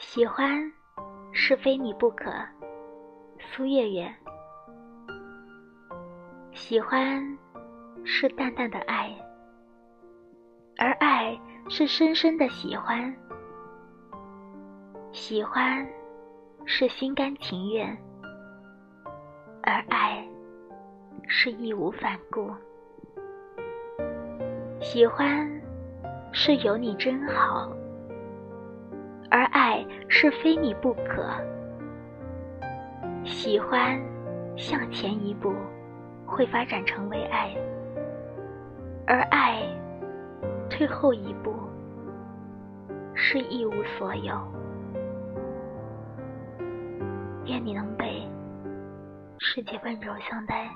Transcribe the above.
喜欢是非你不可，苏月月。喜欢是淡淡的爱，而爱是深深的喜欢。喜欢是心甘情愿，而爱是义无反顾。喜欢是有你真好。而爱是非你不可，喜欢向前一步会发展成为爱，而爱退后一步是一无所有。愿你能被世界温柔相待。